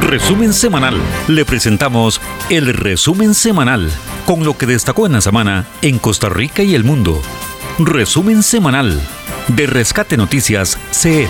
Resumen semanal. Le presentamos el resumen semanal con lo que destacó en la semana en Costa Rica y el mundo. Resumen semanal de Rescate Noticias CR.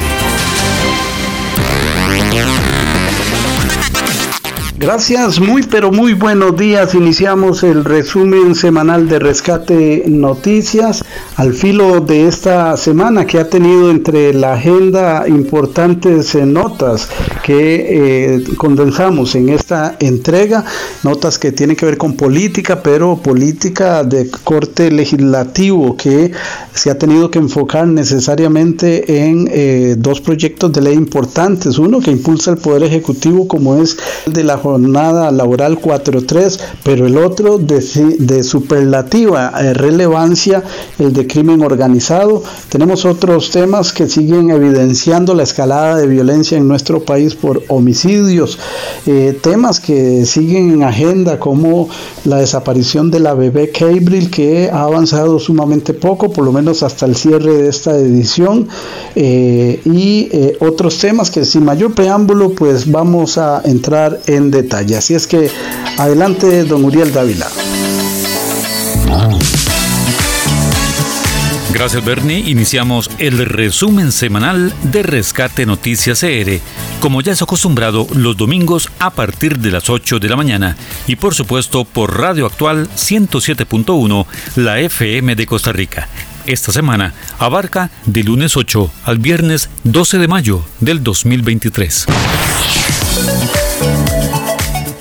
Gracias, muy pero muy buenos días. Iniciamos el resumen semanal de Rescate Noticias al filo de esta semana que ha tenido entre la agenda importantes eh, notas que eh, condensamos en esta entrega, notas que tienen que ver con política, pero política de corte legislativo que se ha tenido que enfocar necesariamente en eh, dos proyectos de ley importantes. Uno que impulsa el Poder Ejecutivo como es el de la jornada laboral 4.3, pero el otro de, superlativa eh, relevancia, el de crimen organizado. Tenemos otros temas que siguen evidenciando la escalada de violencia en nuestro país por homicidios, eh, temas que siguen en agenda como la desaparición de la bebé Cabril que ha avanzado sumamente poco, por lo menos hasta el cierre de esta edición, eh, y otros temas que sin mayor preámbulo pues vamos a entrar en detalle. Así es que adelante, don Uriel Dávila. Gracias Bernie, iniciamos el resumen semanal de Rescate Noticias CR, como ya es acostumbrado los domingos a partir de las 8 de la mañana y por supuesto por Radio Actual 107.1, la FM de Costa Rica. Esta semana abarca de lunes 8 al viernes 12 de mayo del 2023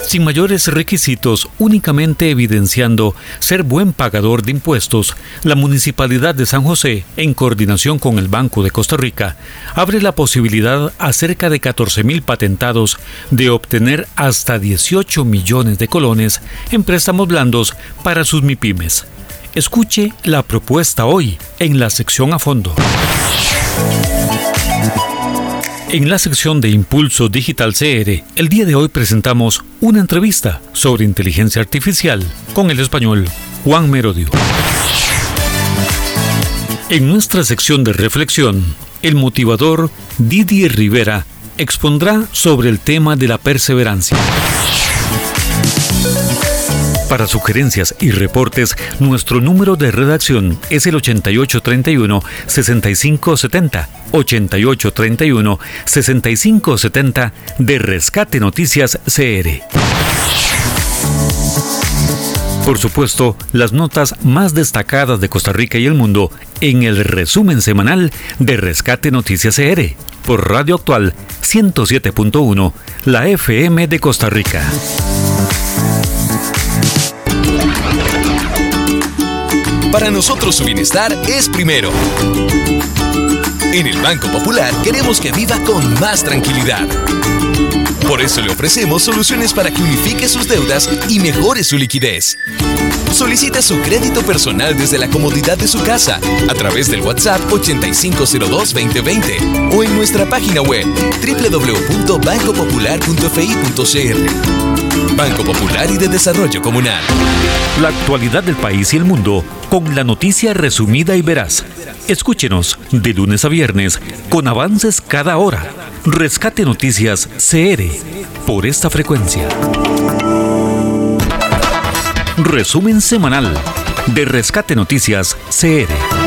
sin mayores requisitos, únicamente evidenciando ser buen pagador de impuestos, la Municipalidad de San José, en coordinación con el Banco de Costa Rica, abre la posibilidad a cerca de 14.000 patentados de obtener hasta 18 millones de colones en préstamos blandos para sus MIPIMES. Escuche la propuesta hoy en la sección a fondo. En la sección de Impulso Digital CR, el día de hoy presentamos una entrevista sobre inteligencia artificial con el español Juan Merodio. En nuestra sección de reflexión, el motivador Didier Rivera expondrá sobre el tema de la perseverancia. Para sugerencias y reportes, nuestro número de redacción es el 8831-6570. 8831-6570 de Rescate Noticias CR. Por supuesto, las notas más destacadas de Costa Rica y el mundo en el resumen semanal de Rescate Noticias CR por Radio Actual 107.1, la FM de Costa Rica. Para nosotros su bienestar es primero. En el Banco Popular queremos que viva con más tranquilidad. Por eso le ofrecemos soluciones para que unifique sus deudas y mejore su liquidez. Solicita su crédito personal desde la comodidad de su casa a través del WhatsApp 8502-2020 o en nuestra página web www.bancopopular.fi.cr. Banco Popular y de Desarrollo Comunal. La actualidad del país y el mundo con la noticia resumida y veraz. Escúchenos de lunes a viernes con avances cada hora. Rescate Noticias CR por esta frecuencia. Resumen semanal de Rescate Noticias CR.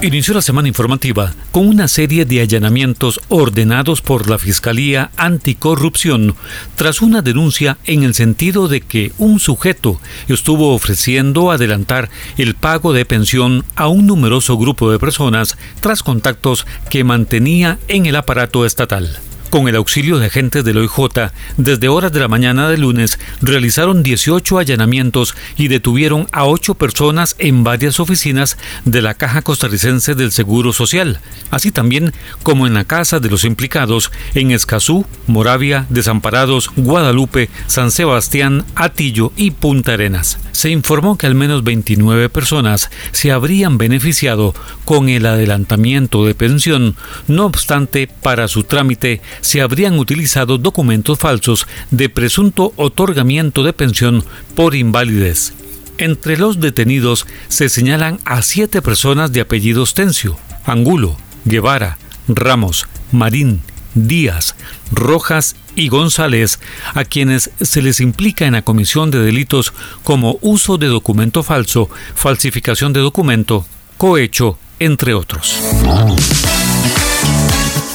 Inició la semana informativa con una serie de allanamientos ordenados por la Fiscalía Anticorrupción tras una denuncia en el sentido de que un sujeto estuvo ofreciendo adelantar el pago de pensión a un numeroso grupo de personas tras contactos que mantenía en el aparato estatal. Con el auxilio de agentes del OIJ, desde horas de la mañana de lunes realizaron 18 allanamientos y detuvieron a 8 personas en varias oficinas de la Caja Costarricense del Seguro Social, así también como en la casa de los implicados en Escazú, Moravia, Desamparados, Guadalupe, San Sebastián, Atillo y Punta Arenas. Se informó que al menos 29 personas se habrían beneficiado con el adelantamiento de pensión, no obstante, para su trámite se habrían utilizado documentos falsos de presunto otorgamiento de pensión por invalidez. Entre los detenidos se señalan a siete personas de apellidos Tencio, Angulo, Guevara, Ramos, Marín, Díaz, Rojas y González, a quienes se les implica en la comisión de delitos como uso de documento falso, falsificación de documento, cohecho, entre otros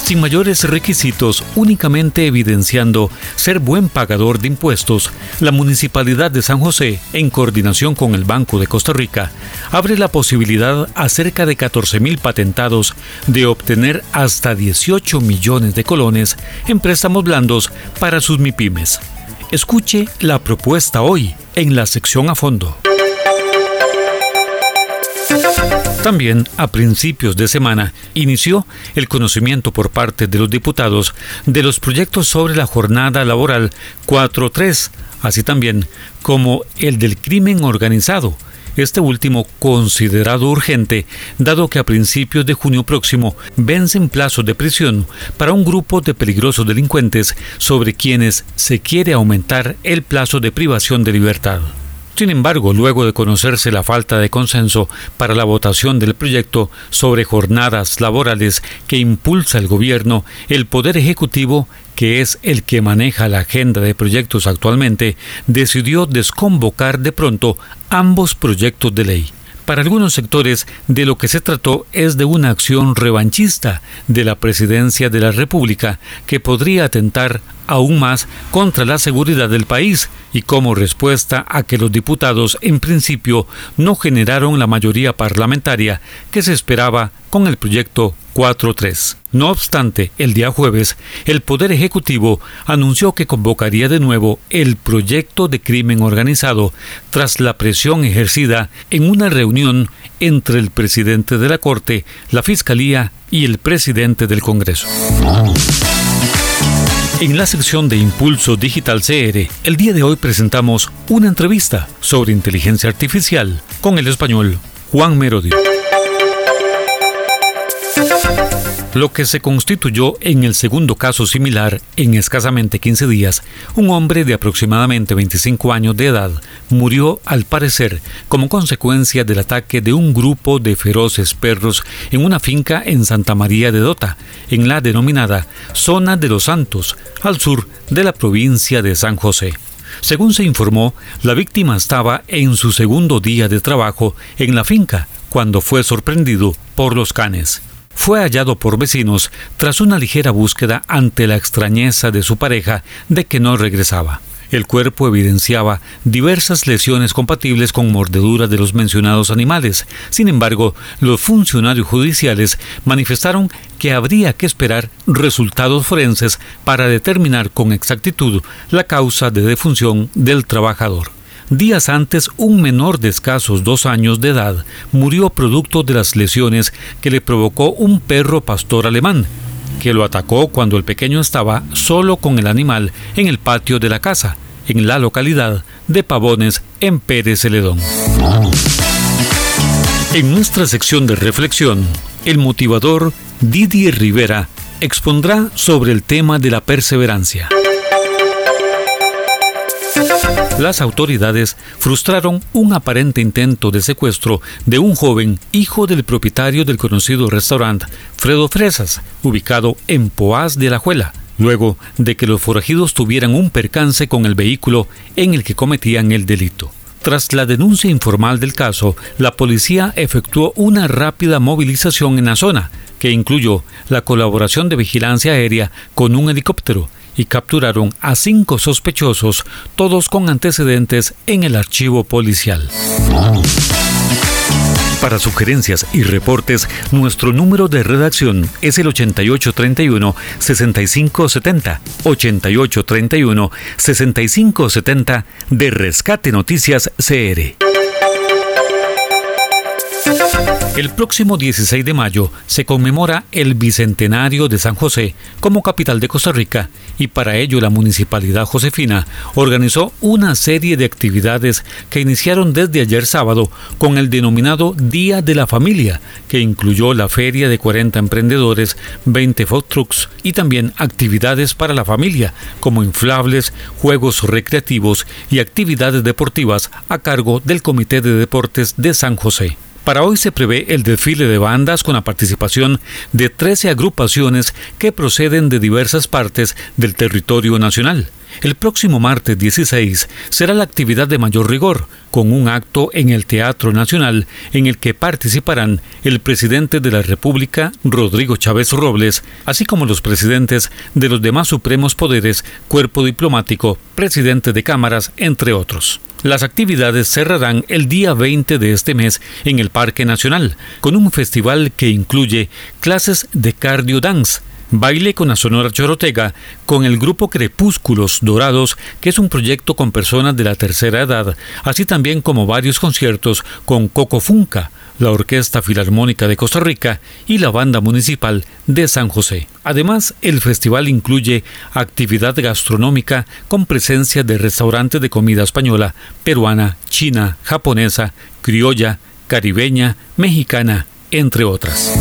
sin mayores requisitos, únicamente evidenciando ser buen pagador de impuestos, la Municipalidad de San José, en coordinación con el Banco de Costa Rica, abre la posibilidad a cerca de 14.000 patentados de obtener hasta 18 millones de colones en préstamos blandos para sus MIPIMES. Escuche la propuesta hoy en la sección a fondo. También, a principios de semana, inició el conocimiento por parte de los diputados de los proyectos sobre la jornada laboral 4.3, así también como el del crimen organizado, este último considerado urgente, dado que a principios de junio próximo vencen plazos de prisión para un grupo de peligrosos delincuentes sobre quienes se quiere aumentar el plazo de privación de libertad. Sin embargo, luego de conocerse la falta de consenso para la votación del proyecto sobre jornadas laborales que impulsa el gobierno, el Poder Ejecutivo, que es el que maneja la agenda de proyectos actualmente, decidió desconvocar de pronto ambos proyectos de ley. Para algunos sectores, de lo que se trató es de una acción revanchista de la presidencia de la República que podría atentar aún más contra la seguridad del país y como respuesta a que los diputados en principio no generaron la mayoría parlamentaria que se esperaba con el proyecto 4.3. No obstante, el día jueves, el Poder Ejecutivo anunció que convocaría de nuevo el proyecto de crimen organizado tras la presión ejercida en una reunión entre el presidente de la Corte, la Fiscalía y el presidente del Congreso. En la sección de Impulso Digital CR, el día de hoy presentamos una entrevista sobre inteligencia artificial con el español Juan Merodio. Lo que se constituyó en el segundo caso similar en escasamente 15 días, un hombre de aproximadamente 25 años de edad murió al parecer como consecuencia del ataque de un grupo de feroces perros en una finca en Santa María de Dota, en la denominada Zona de los Santos, al sur de la provincia de San José. Según se informó, la víctima estaba en su segundo día de trabajo en la finca cuando fue sorprendido por los canes fue hallado por vecinos tras una ligera búsqueda ante la extrañeza de su pareja de que no regresaba. El cuerpo evidenciaba diversas lesiones compatibles con mordeduras de los mencionados animales. Sin embargo, los funcionarios judiciales manifestaron que habría que esperar resultados forenses para determinar con exactitud la causa de defunción del trabajador. Días antes, un menor de escasos dos años de edad murió producto de las lesiones que le provocó un perro pastor alemán, que lo atacó cuando el pequeño estaba solo con el animal en el patio de la casa, en la localidad de Pavones, en Pérez Celedón. En nuestra sección de reflexión, el motivador Didier Rivera expondrá sobre el tema de la perseverancia las autoridades frustraron un aparente intento de secuestro de un joven hijo del propietario del conocido restaurante Fredo Fresas, ubicado en Poás de la Juela, luego de que los forajidos tuvieran un percance con el vehículo en el que cometían el delito. Tras la denuncia informal del caso, la policía efectuó una rápida movilización en la zona, que incluyó la colaboración de vigilancia aérea con un helicóptero y capturaron a cinco sospechosos, todos con antecedentes en el archivo policial. Para sugerencias y reportes, nuestro número de redacción es el 8831-6570, 8831-6570 de Rescate Noticias CR. El próximo 16 de mayo se conmemora el Bicentenario de San José como capital de Costa Rica y para ello la Municipalidad Josefina organizó una serie de actividades que iniciaron desde ayer sábado con el denominado Día de la Familia, que incluyó la feria de 40 emprendedores, 20 food trucks y también actividades para la familia como inflables, juegos recreativos y actividades deportivas a cargo del Comité de Deportes de San José. Para hoy se prevé el desfile de bandas con la participación de 13 agrupaciones que proceden de diversas partes del territorio nacional. El próximo martes 16 será la actividad de mayor rigor, con un acto en el Teatro Nacional en el que participarán el presidente de la República, Rodrigo Chávez Robles, así como los presidentes de los demás supremos poderes, cuerpo diplomático, presidente de cámaras, entre otros. Las actividades cerrarán el día 20 de este mes en el Parque Nacional, con un festival que incluye clases de cardio dance, Baile con la Sonora Chorotega, con el grupo Crepúsculos Dorados, que es un proyecto con personas de la tercera edad, así también como varios conciertos con Coco Funca, la Orquesta Filarmónica de Costa Rica y la Banda Municipal de San José. Además, el festival incluye actividad gastronómica con presencia de restaurantes de comida española, peruana, china, japonesa, criolla, caribeña, mexicana, entre otras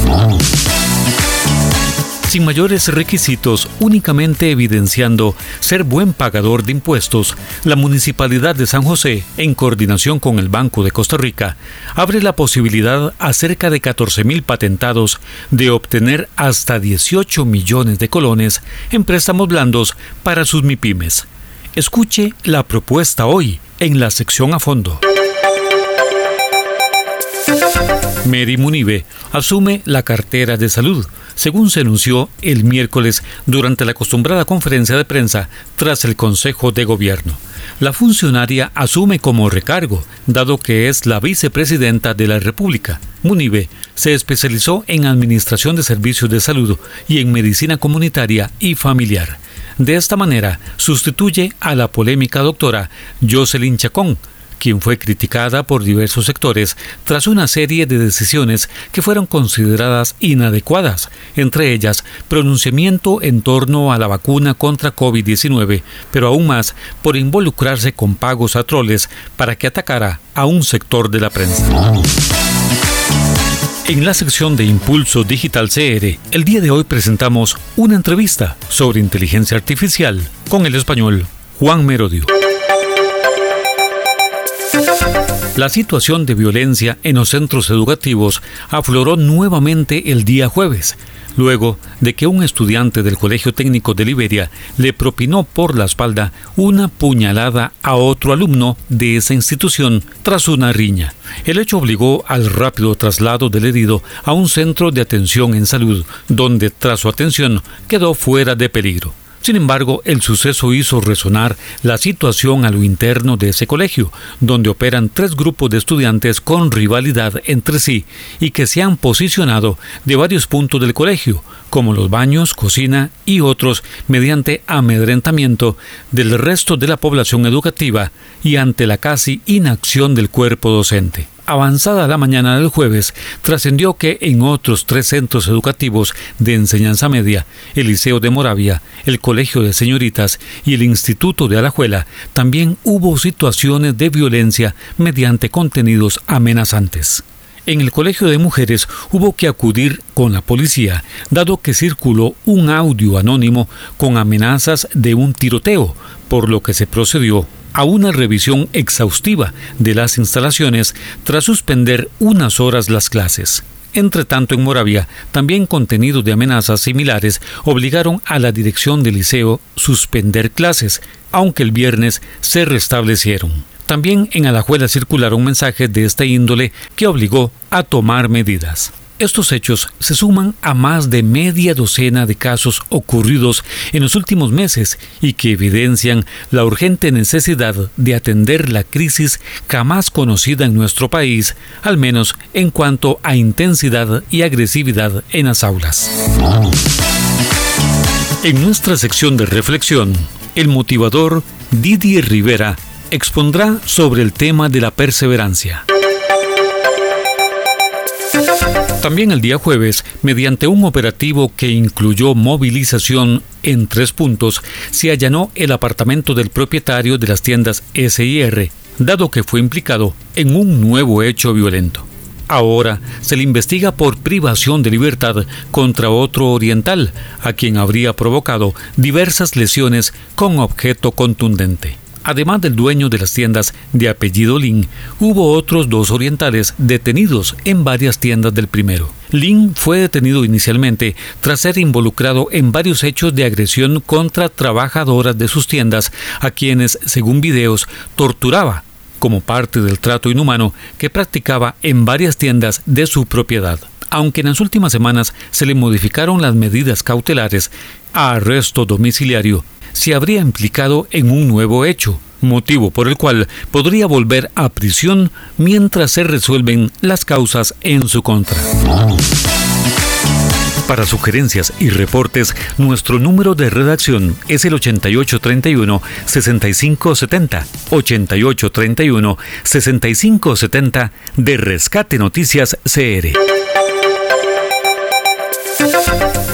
sin mayores requisitos, únicamente evidenciando ser buen pagador de impuestos, la Municipalidad de San José, en coordinación con el Banco de Costa Rica, abre la posibilidad a cerca de 14.000 patentados de obtener hasta 18 millones de colones en préstamos blandos para sus MIPIMES. Escuche la propuesta hoy en la sección a fondo. Mary Munive asume la cartera de salud, según se anunció el miércoles durante la acostumbrada conferencia de prensa tras el Consejo de Gobierno. La funcionaria asume como recargo, dado que es la vicepresidenta de la República. Munive se especializó en Administración de Servicios de Salud y en Medicina Comunitaria y Familiar. De esta manera, sustituye a la polémica doctora Jocelyn Chacón, quien fue criticada por diversos sectores tras una serie de decisiones que fueron consideradas inadecuadas, entre ellas pronunciamiento en torno a la vacuna contra COVID-19, pero aún más por involucrarse con pagos a troles para que atacara a un sector de la prensa. En la sección de Impulso Digital CR, el día de hoy presentamos una entrevista sobre inteligencia artificial con el español Juan Merodio. La situación de violencia en los centros educativos afloró nuevamente el día jueves, luego de que un estudiante del Colegio Técnico de Liberia le propinó por la espalda una puñalada a otro alumno de esa institución tras una riña. El hecho obligó al rápido traslado del herido a un centro de atención en salud, donde tras su atención quedó fuera de peligro. Sin embargo, el suceso hizo resonar la situación a lo interno de ese colegio, donde operan tres grupos de estudiantes con rivalidad entre sí y que se han posicionado de varios puntos del colegio, como los baños, cocina y otros, mediante amedrentamiento del resto de la población educativa y ante la casi inacción del cuerpo docente avanzada la mañana del jueves, trascendió que en otros tres centros educativos de enseñanza media, el Liceo de Moravia, el Colegio de Señoritas y el Instituto de Alajuela, también hubo situaciones de violencia mediante contenidos amenazantes. En el Colegio de Mujeres hubo que acudir con la policía, dado que circuló un audio anónimo con amenazas de un tiroteo, por lo que se procedió a una revisión exhaustiva de las instalaciones tras suspender unas horas las clases. Entre tanto, en Moravia, también contenidos de amenazas similares obligaron a la dirección del liceo suspender clases, aunque el viernes se restablecieron. También en Alajuela circularon mensajes de esta índole que obligó a tomar medidas. Estos hechos se suman a más de media docena de casos ocurridos en los últimos meses y que evidencian la urgente necesidad de atender la crisis jamás conocida en nuestro país, al menos en cuanto a intensidad y agresividad en las aulas. En nuestra sección de reflexión, el motivador Didier Rivera expondrá sobre el tema de la perseverancia. También el día jueves, mediante un operativo que incluyó movilización en tres puntos, se allanó el apartamento del propietario de las tiendas SIR, dado que fue implicado en un nuevo hecho violento. Ahora se le investiga por privación de libertad contra otro oriental, a quien habría provocado diversas lesiones con objeto contundente. Además del dueño de las tiendas de apellido Lin, hubo otros dos orientales detenidos en varias tiendas del primero. Lin fue detenido inicialmente tras ser involucrado en varios hechos de agresión contra trabajadoras de sus tiendas, a quienes, según videos, torturaba como parte del trato inhumano que practicaba en varias tiendas de su propiedad. Aunque en las últimas semanas se le modificaron las medidas cautelares a arresto domiciliario, se habría implicado en un nuevo hecho, motivo por el cual podría volver a prisión mientras se resuelven las causas en su contra. Para sugerencias y reportes, nuestro número de redacción es el 8831-6570. 8831-6570 de Rescate Noticias CR.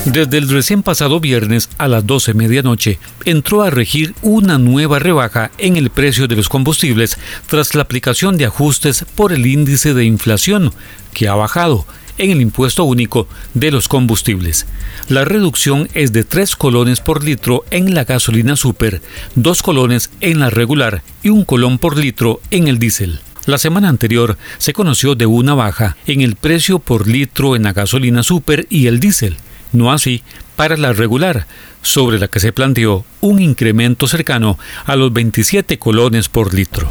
Desde el recién pasado viernes a las 12 medianoche entró a regir una nueva rebaja en el precio de los combustibles tras la aplicación de ajustes por el índice de inflación que ha bajado en el impuesto único de los combustibles. La reducción es de 3 colones por litro en la gasolina super, 2 colones en la regular y un colón por litro en el diésel. La semana anterior se conoció de una baja en el precio por litro en la gasolina super y el diésel no así para la regular, sobre la que se planteó un incremento cercano a los 27 colones por litro.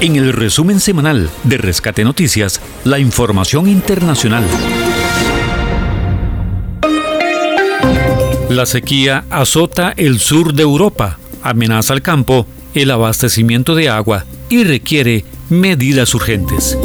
En el resumen semanal de Rescate Noticias, la información internacional. La sequía azota el sur de Europa, amenaza al campo, el abastecimiento de agua y requiere medidas urgentes.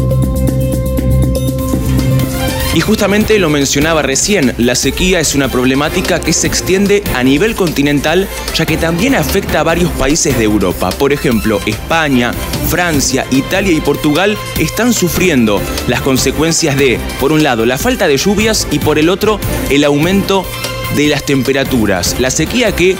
Y justamente lo mencionaba recién, la sequía es una problemática que se extiende a nivel continental, ya que también afecta a varios países de Europa. Por ejemplo, España, Francia, Italia y Portugal están sufriendo las consecuencias de, por un lado, la falta de lluvias y por el otro, el aumento de las temperaturas. La sequía que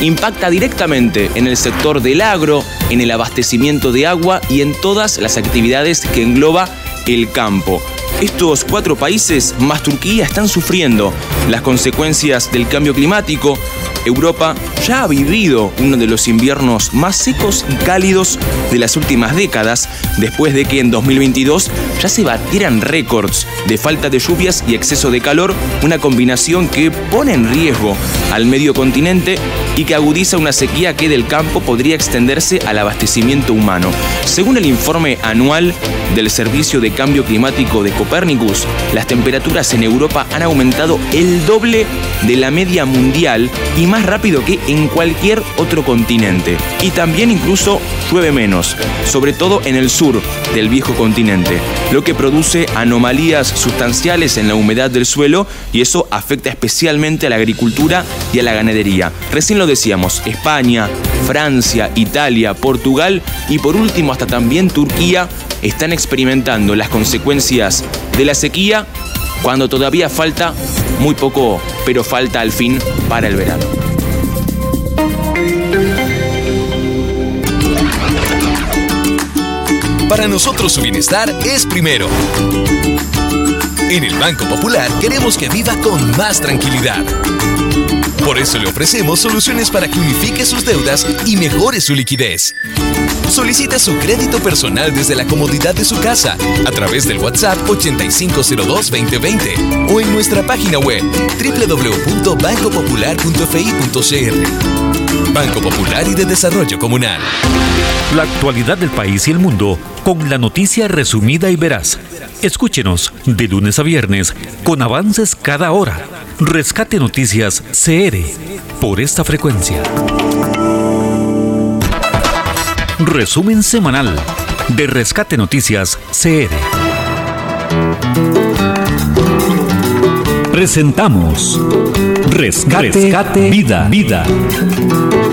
impacta directamente en el sector del agro, en el abastecimiento de agua y en todas las actividades que engloba el campo. Estos cuatro países, más Turquía, están sufriendo las consecuencias del cambio climático. Europa ya ha vivido uno de los inviernos más secos y cálidos de las últimas décadas, después de que en 2022 ya se batieran récords de falta de lluvias y exceso de calor, una combinación que pone en riesgo al medio continente y que agudiza una sequía que del campo podría extenderse al abastecimiento humano. Según el informe anual del Servicio de Cambio Climático de Copérnicus, las temperaturas en Europa han aumentado el doble de la media mundial y más rápido que en cualquier otro continente. Y también incluso llueve menos, sobre todo en el sur del viejo continente, lo que produce anomalías sustanciales en la humedad del suelo y eso afecta especialmente a la agricultura y a la ganadería. Recién lo decíamos, España, Francia, Italia, Portugal y por último hasta también Turquía están experimentando las consecuencias de la sequía cuando todavía falta muy poco, pero falta al fin para el verano. Para nosotros su bienestar es primero. En el Banco Popular queremos que viva con más tranquilidad. Por eso le ofrecemos soluciones para que unifique sus deudas y mejore su liquidez. Solicita su crédito personal desde la comodidad de su casa a través del WhatsApp 8502-2020 o en nuestra página web www.bancopopular.fi.cr. Banco Popular y de Desarrollo Comunal. La actualidad del país y el mundo con la noticia resumida y veraz. Escúchenos de lunes a viernes con avances cada hora. Rescate Noticias CR por esta frecuencia. Resumen semanal de Rescate Noticias CR. Presentamos Rescate, Vida, Vida.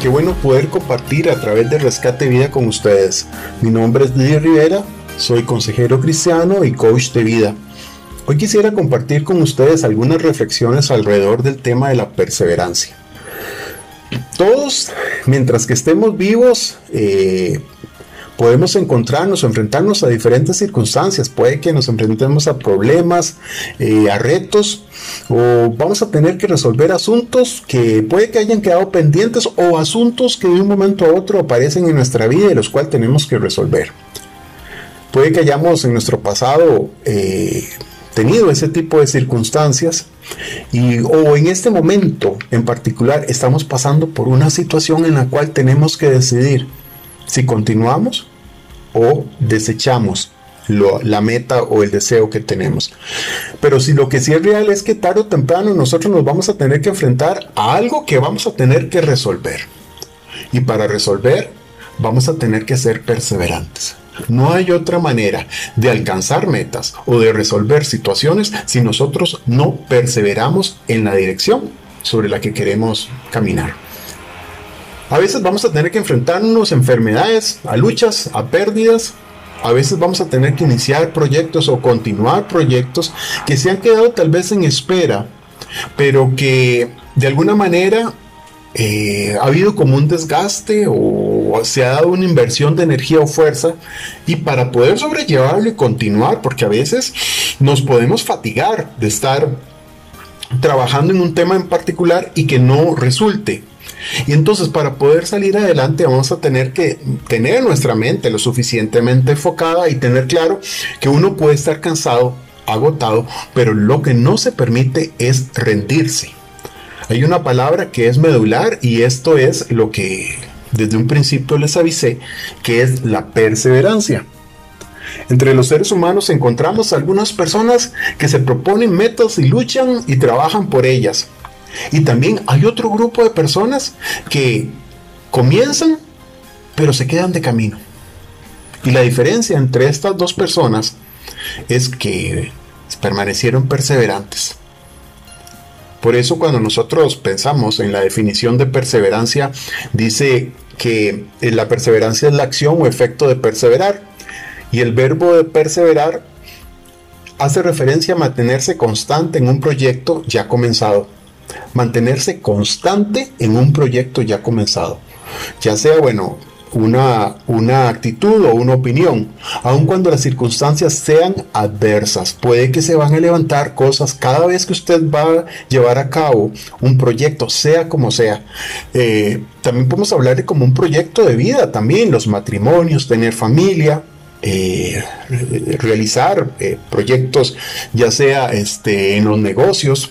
Qué bueno poder compartir a través de Rescate Vida con ustedes. Mi nombre es Lidia Rivera soy consejero cristiano y coach de vida. Hoy quisiera compartir con ustedes algunas reflexiones alrededor del tema de la perseverancia. Todos, mientras que estemos vivos, eh, podemos encontrarnos o enfrentarnos a diferentes circunstancias. Puede que nos enfrentemos a problemas, eh, a retos, o vamos a tener que resolver asuntos que puede que hayan quedado pendientes o asuntos que de un momento a otro aparecen en nuestra vida y los cuales tenemos que resolver. Puede que hayamos en nuestro pasado eh, tenido ese tipo de circunstancias y o en este momento en particular estamos pasando por una situación en la cual tenemos que decidir si continuamos o desechamos la meta o el deseo que tenemos. Pero si lo que sí es real es que tarde o temprano nosotros nos vamos a tener que enfrentar a algo que vamos a tener que resolver. Y para resolver vamos a tener que ser perseverantes. No hay otra manera de alcanzar metas o de resolver situaciones si nosotros no perseveramos en la dirección sobre la que queremos caminar. A veces vamos a tener que enfrentarnos a enfermedades, a luchas, a pérdidas. A veces vamos a tener que iniciar proyectos o continuar proyectos que se han quedado tal vez en espera, pero que de alguna manera eh, ha habido como un desgaste o se ha dado una inversión de energía o fuerza y para poder sobrellevarlo y continuar, porque a veces nos podemos fatigar de estar trabajando en un tema en particular y que no resulte. Y entonces para poder salir adelante vamos a tener que tener nuestra mente lo suficientemente enfocada y tener claro que uno puede estar cansado, agotado, pero lo que no se permite es rendirse. Hay una palabra que es medular y esto es lo que desde un principio les avisé, que es la perseverancia. Entre los seres humanos encontramos algunas personas que se proponen metas y luchan y trabajan por ellas. Y también hay otro grupo de personas que comienzan, pero se quedan de camino. Y la diferencia entre estas dos personas es que permanecieron perseverantes. Por eso cuando nosotros pensamos en la definición de perseverancia, dice que la perseverancia es la acción o efecto de perseverar. Y el verbo de perseverar hace referencia a mantenerse constante en un proyecto ya comenzado mantenerse constante en un proyecto ya comenzado. Ya sea, bueno, una, una, actitud o una opinión, aun cuando las circunstancias sean adversas. Puede que se van a levantar cosas cada vez que usted va a llevar a cabo un proyecto, sea como sea. Eh, también podemos hablar de como un proyecto de vida también, los matrimonios, tener familia. Eh, realizar eh, proyectos ya sea este, en los negocios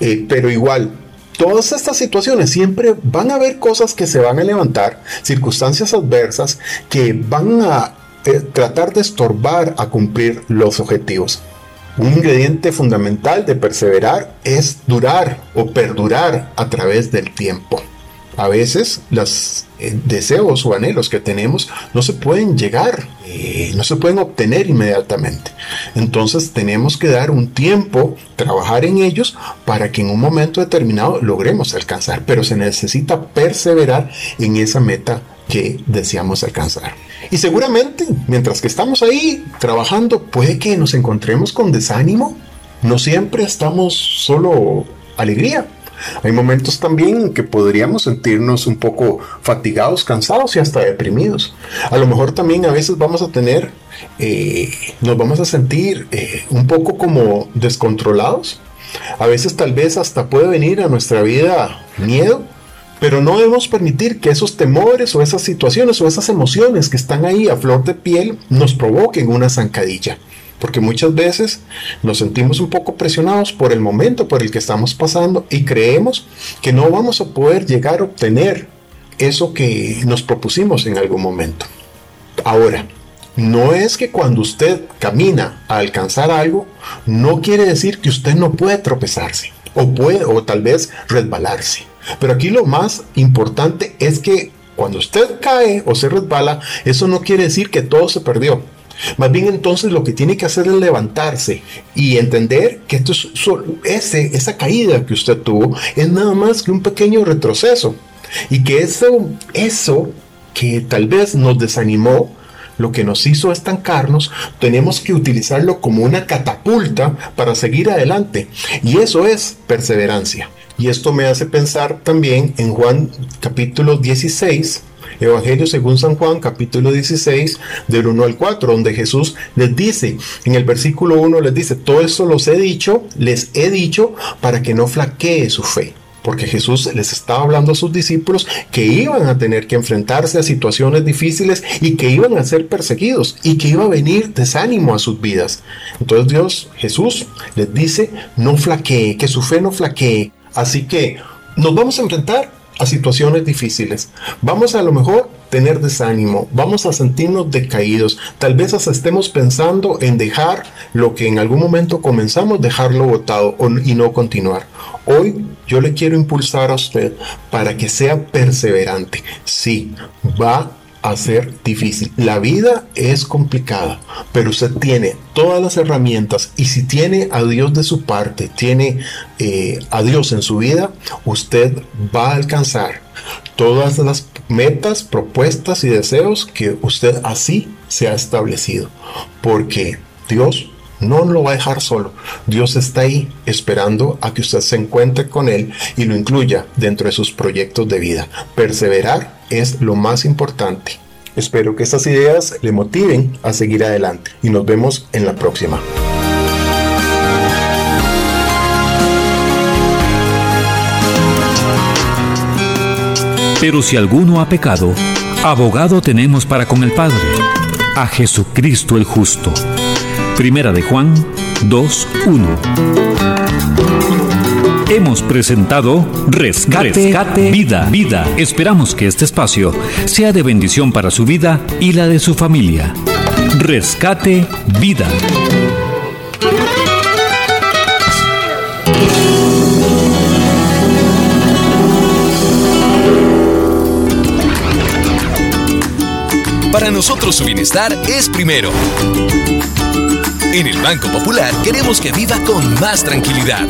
eh, pero igual, todas estas situaciones siempre van a haber cosas que se van a levantar, circunstancias adversas que van a eh, tratar de estorbar a cumplir los objetivos. Un ingrediente fundamental de perseverar es durar o perdurar a través del tiempo. A veces los eh, deseos o anhelos que tenemos no se pueden llegar, eh, no se pueden obtener inmediatamente. Entonces tenemos que dar un tiempo, trabajar en ellos para que en un momento determinado logremos alcanzar. Pero se necesita perseverar en esa meta que deseamos alcanzar. Y seguramente, mientras que estamos ahí trabajando, puede que nos encontremos con desánimo. No siempre estamos solo alegría. Hay momentos también que podríamos sentirnos un poco fatigados, cansados y hasta deprimidos. A lo mejor también a veces vamos a tener, eh, nos vamos a sentir eh, un poco como descontrolados. A veces tal vez hasta puede venir a nuestra vida miedo, pero no debemos permitir que esos temores o esas situaciones o esas emociones que están ahí a flor de piel nos provoquen una zancadilla porque muchas veces nos sentimos un poco presionados por el momento por el que estamos pasando y creemos que no vamos a poder llegar a obtener eso que nos propusimos en algún momento. Ahora, no es que cuando usted camina a alcanzar algo, no quiere decir que usted no puede tropezarse o puede o tal vez resbalarse. Pero aquí lo más importante es que cuando usted cae o se resbala, eso no quiere decir que todo se perdió más bien entonces lo que tiene que hacer es levantarse y entender que esto es ese, esa caída que usted tuvo es nada más que un pequeño retroceso y que eso, eso que tal vez nos desanimó, lo que nos hizo estancarnos, tenemos que utilizarlo como una catapulta para seguir adelante. Y eso es perseverancia. Y esto me hace pensar también en Juan capítulo 16, Evangelio según San Juan, capítulo 16, del 1 al 4, donde Jesús les dice, en el versículo 1 les dice, todo esto los he dicho, les he dicho para que no flaquee su fe. Porque Jesús les estaba hablando a sus discípulos que iban a tener que enfrentarse a situaciones difíciles y que iban a ser perseguidos y que iba a venir desánimo a sus vidas. Entonces Dios, Jesús, les dice, no flaquee, que su fe no flaquee. Así que nos vamos a enfrentar a situaciones difíciles. Vamos a lo mejor tener desánimo, vamos a sentirnos decaídos, tal vez estemos pensando en dejar lo que en algún momento comenzamos, dejarlo botado y no continuar. Hoy yo le quiero impulsar a usted para que sea perseverante. Sí, va a ser difícil. La vida es complicada, pero usted tiene todas las herramientas y si tiene a Dios de su parte, tiene eh, a Dios en su vida, usted va a alcanzar todas las metas, propuestas y deseos que usted así se ha establecido. Porque Dios no lo va a dejar solo. Dios está ahí esperando a que usted se encuentre con Él y lo incluya dentro de sus proyectos de vida. Perseverar es lo más importante. Espero que estas ideas le motiven a seguir adelante y nos vemos en la próxima. Pero si alguno ha pecado, abogado tenemos para con el Padre, a Jesucristo el justo. Primera de Juan 2.1. Hemos presentado Rescate, Vida, Vida. Esperamos que este espacio sea de bendición para su vida y la de su familia. Rescate Vida. Para nosotros su bienestar es primero. En el Banco Popular queremos que viva con más tranquilidad.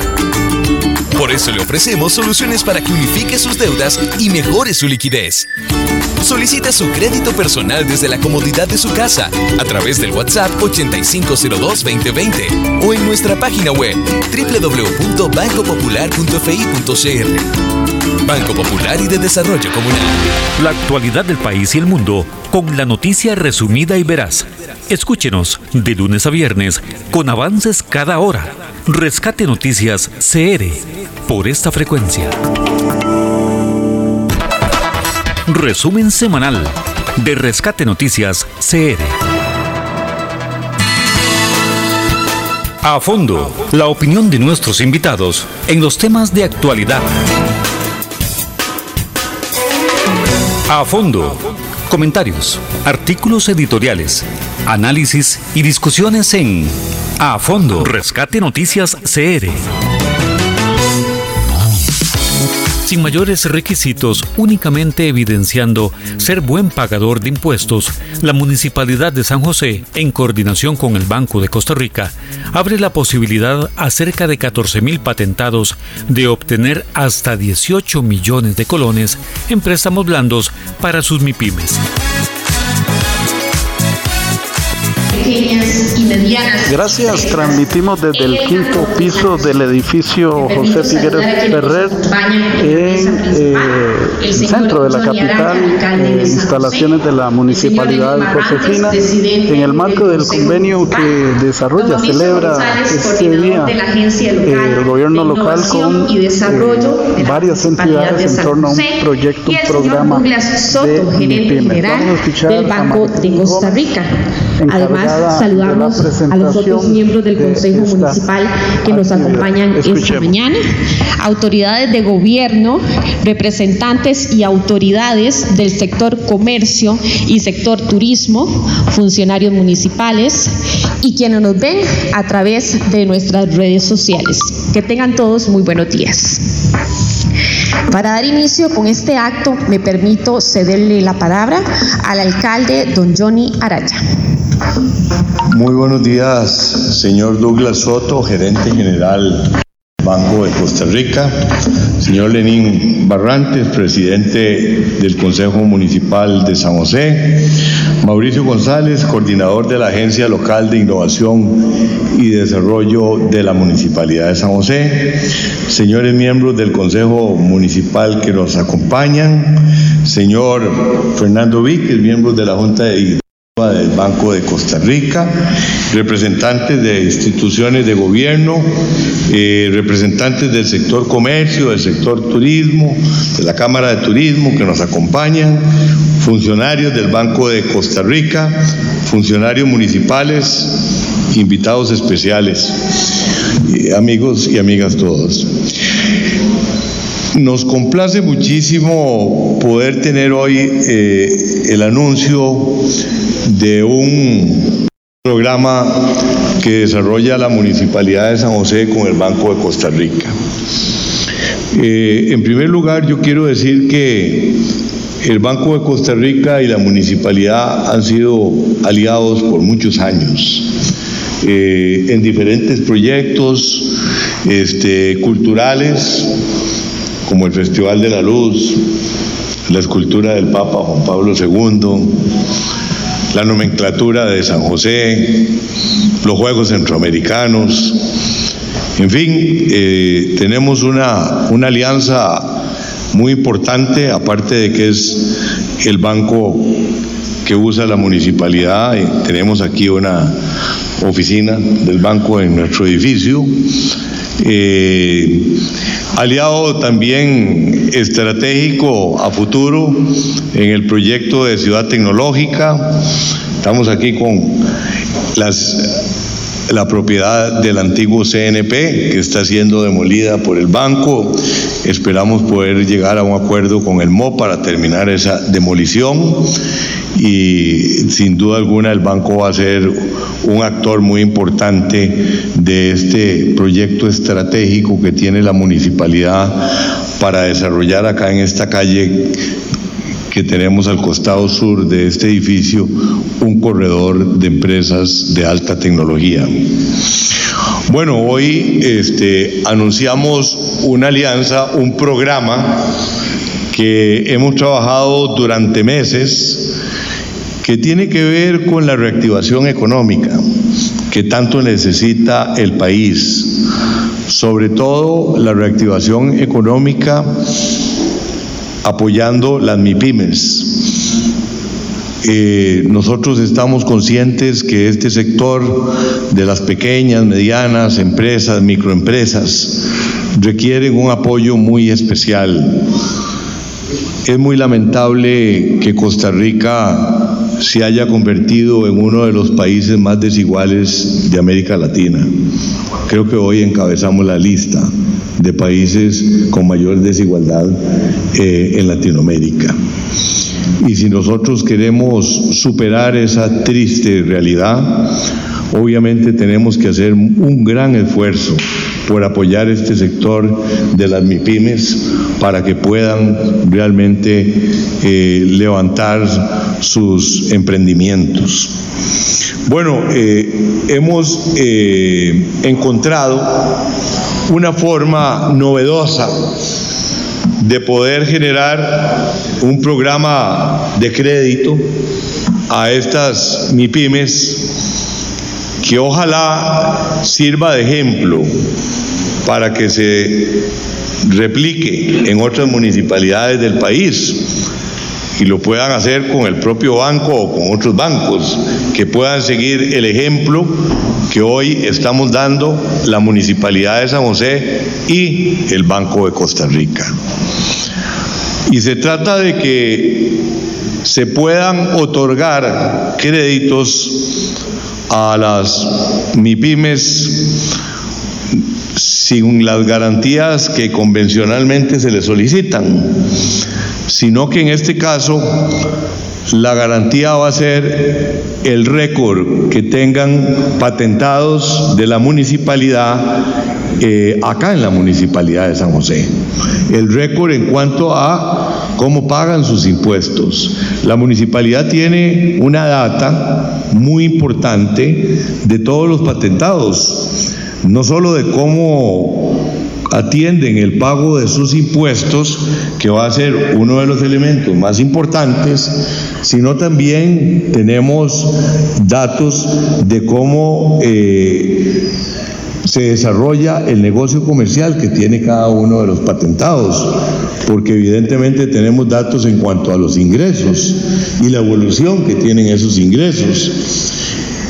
Por eso le ofrecemos soluciones para que unifique sus deudas y mejore su liquidez. Solicita su crédito personal desde la comodidad de su casa a través del WhatsApp 8502-2020 o en nuestra página web www.bancopopular.fi.cr. Banco Popular y de Desarrollo Comunal. La actualidad del país y el mundo con la noticia resumida y veraz. Escúchenos de lunes a viernes con avances cada hora. Rescate Noticias CR por esta frecuencia. Resumen semanal de Rescate Noticias CR. A fondo, la opinión de nuestros invitados en los temas de actualidad. A fondo, comentarios, artículos editoriales, análisis y discusiones en A fondo. Rescate Noticias CR sin mayores requisitos, únicamente evidenciando ser buen pagador de impuestos, la Municipalidad de San José, en coordinación con el Banco de Costa Rica, abre la posibilidad a cerca de 14.000 patentados de obtener hasta 18 millones de colones en préstamos blandos para sus MIPIMES y medianas. Gracias, transmitimos desde el quinto piso del edificio José Figueres Ferrer en eh, el centro de la capital, eh, instalaciones de la Municipalidad de Josefina, en el marco del convenio que desarrolla, celebra este día eh, el gobierno local con varias entidades en torno a un proyecto, un programa de escuchar del Banco de Costa Rica. Además, saludamos a los otros miembros del Consejo Municipal que nos acompañan esta mañana, autoridades de gobierno, representantes y autoridades del sector comercio y sector turismo, funcionarios municipales y quienes nos ven a través de nuestras redes sociales. Que tengan todos muy buenos días. Para dar inicio con este acto, me permito cederle la palabra al alcalde don Johnny Araya. Muy buenos días, señor Douglas Soto, gerente general Banco de Costa Rica, señor Lenín Barrantes, presidente del Consejo Municipal de San José, Mauricio González, coordinador de la Agencia Local de Innovación y Desarrollo de la Municipalidad de San José, señores miembros del Consejo Municipal que nos acompañan, señor Fernando Víquez, miembros de la Junta de del Banco de Costa Rica, representantes de instituciones de gobierno, eh, representantes del sector comercio, del sector turismo, de la Cámara de Turismo que nos acompañan, funcionarios del Banco de Costa Rica, funcionarios municipales, invitados especiales, amigos y amigas todos. Nos complace muchísimo poder tener hoy eh, el anuncio de un programa que desarrolla la Municipalidad de San José con el Banco de Costa Rica. Eh, en primer lugar, yo quiero decir que el Banco de Costa Rica y la Municipalidad han sido aliados por muchos años eh, en diferentes proyectos este, culturales, como el Festival de la Luz, la escultura del Papa Juan Pablo II, la nomenclatura de San José, los Juegos Centroamericanos, en fin, eh, tenemos una, una alianza muy importante, aparte de que es el banco que usa la municipalidad, eh, tenemos aquí una oficina del banco en nuestro edificio. Eh, aliado también estratégico a futuro en el proyecto de ciudad tecnológica. Estamos aquí con la propiedad del antiguo CNP que está siendo demolida por el banco. Esperamos poder llegar a un acuerdo con el MO para terminar esa demolición y sin duda alguna el banco va a ser un actor muy importante de este proyecto estratégico que tiene la municipalidad para desarrollar acá en esta calle que tenemos al costado sur de este edificio un corredor de empresas de alta tecnología. Bueno, hoy este, anunciamos una alianza, un programa que hemos trabajado durante meses que tiene que ver con la reactivación económica que tanto necesita el país, sobre todo la reactivación económica apoyando las MIPIMES. Eh, nosotros estamos conscientes que este sector de las pequeñas, medianas empresas, microempresas, requieren un apoyo muy especial. Es muy lamentable que Costa Rica se haya convertido en uno de los países más desiguales de América Latina. Creo que hoy encabezamos la lista de países con mayor desigualdad eh, en Latinoamérica. Y si nosotros queremos superar esa triste realidad, obviamente tenemos que hacer un gran esfuerzo por apoyar este sector de las MIPIMES para que puedan realmente eh, levantar sus emprendimientos. Bueno, eh, hemos eh, encontrado una forma novedosa de poder generar un programa de crédito a estas MIPIMES que ojalá sirva de ejemplo para que se replique en otras municipalidades del país y lo puedan hacer con el propio banco o con otros bancos, que puedan seguir el ejemplo que hoy estamos dando la Municipalidad de San José y el Banco de Costa Rica. Y se trata de que se puedan otorgar créditos a las MIPIMES sin las garantías que convencionalmente se les solicitan sino que en este caso la garantía va a ser el récord que tengan patentados de la municipalidad eh, acá en la municipalidad de San José. El récord en cuanto a cómo pagan sus impuestos. La municipalidad tiene una data muy importante de todos los patentados, no solo de cómo atienden el pago de sus impuestos, que va a ser uno de los elementos más importantes, sino también tenemos datos de cómo eh, se desarrolla el negocio comercial que tiene cada uno de los patentados, porque evidentemente tenemos datos en cuanto a los ingresos y la evolución que tienen esos ingresos.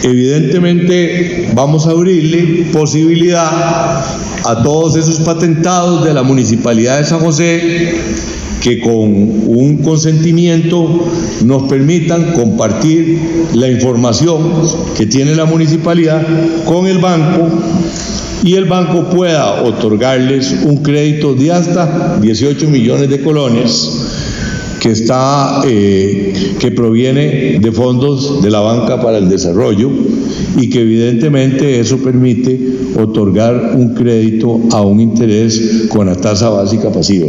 Evidentemente vamos a abrirle posibilidad a todos esos patentados de la Municipalidad de San José que con un consentimiento nos permitan compartir la información que tiene la municipalidad con el banco y el banco pueda otorgarles un crédito de hasta 18 millones de colones que está eh, que proviene de fondos de la banca para el desarrollo y que evidentemente eso permite otorgar un crédito a un interés con la tasa básica pasiva.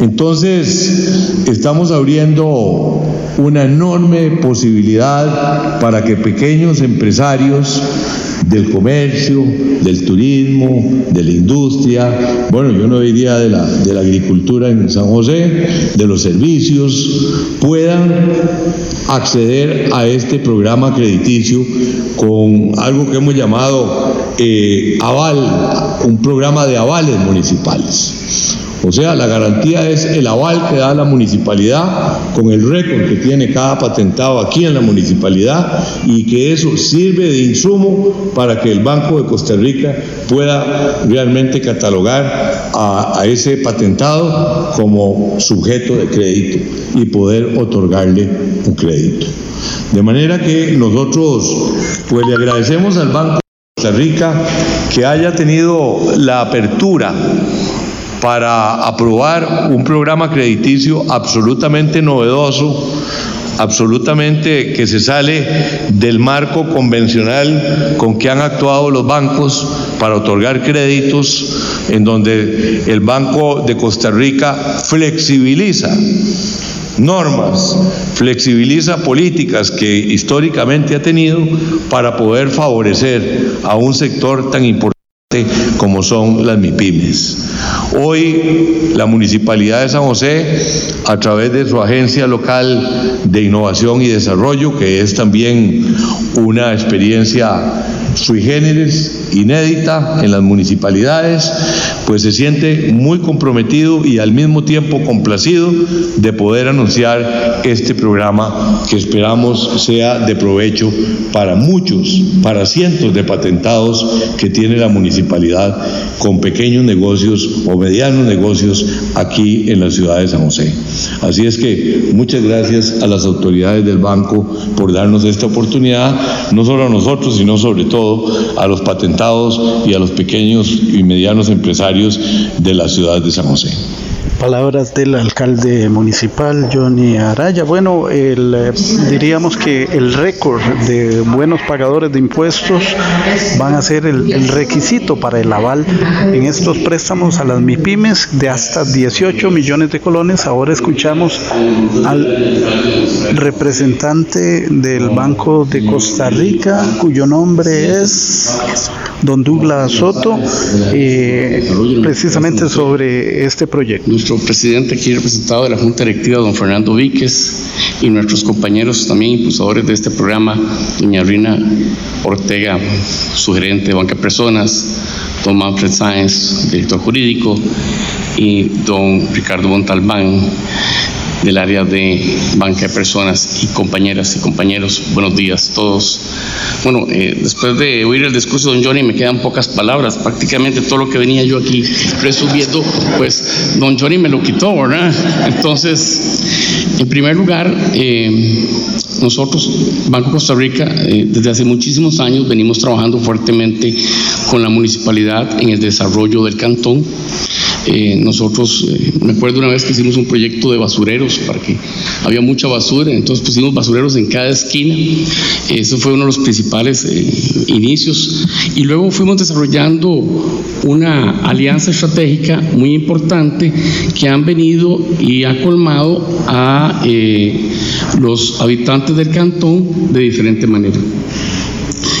Entonces, estamos abriendo una enorme posibilidad para que pequeños empresarios del comercio, del turismo, de la industria, bueno, yo no diría de la, agricultura en San José, de los servicios, puedan acceder a este programa crediticio con algo que hemos llamado eh, aval, un programa de avales municipales. O sea, la garantía es el aval que da la municipalidad con el récord que tiene cada patentado aquí en la municipalidad y que eso sirve de insumo para que el Banco de Costa Rica pueda realmente catalogar a, ese patentado como sujeto de crédito y poder otorgarle un crédito. De manera que nosotros pues le agradecemos al Banco de Costa Rica que haya tenido la apertura para aprobar un programa crediticio absolutamente novedoso, absolutamente que se sale del marco convencional con que han actuado los bancos para otorgar créditos, en donde el Banco de Costa Rica flexibiliza normas, flexibiliza políticas que históricamente ha tenido para poder favorecer a un sector tan importante como son las MIPIMES. Hoy la Municipalidad de San José, a través de su agencia local de innovación y desarrollo, que es también una experiencia sui generis, inédita en las municipalidades, pues se siente muy comprometido y al mismo tiempo complacido de poder anunciar este programa que esperamos sea de provecho para muchos, para cientos de patentados que tiene la municipalidad con pequeños negocios o medianos negocios aquí en la ciudad de San José. Así es que muchas gracias a las autoridades del banco por darnos esta oportunidad, no solo a nosotros, sino sobre todo a los patentados y a los pequeños y medianos empresarios de la ciudad de San José. Palabras del alcalde municipal Johnny Araya. Bueno, el, eh, diríamos que el récord de buenos pagadores de impuestos van a ser el, requisito para el aval en estos préstamos a las MIPIMES de hasta 18 millones de colones. Ahora escuchamos al representante del Banco de Costa Rica, cuyo nombre es don Douglas Soto, eh, precisamente sobre este proyecto. Nuestro presidente aquí representado de la Junta Directiva, don Fernando Víquez, y nuestros compañeros también impulsadores de este programa, doña Rina Ortega, su gerente de Banca Personas, don Manfred Sáenz, director jurídico, y don Ricardo Montalbán, del área de banca de personas y compañeras y compañeros. Buenos días a todos. Bueno, eh, después de oír el discurso de don Johnny me quedan pocas palabras. Prácticamente todo lo que venía yo aquí resumiendo, pues don Johnny me lo quitó, ¿verdad? Entonces, en primer lugar, eh, nosotros, Banco Costa Rica, eh, desde hace muchísimos años venimos trabajando fuertemente con la municipalidad en el desarrollo del cantón. Eh, nosotros, eh, me acuerdo una vez que hicimos un proyecto de basureros, para que había mucha basura, entonces pusimos basureros en cada esquina. Eso fue uno de los principales eh, inicios. Y luego fuimos desarrollando una alianza estratégica muy importante que han venido y ha colmado a los habitantes del cantón de diferente manera.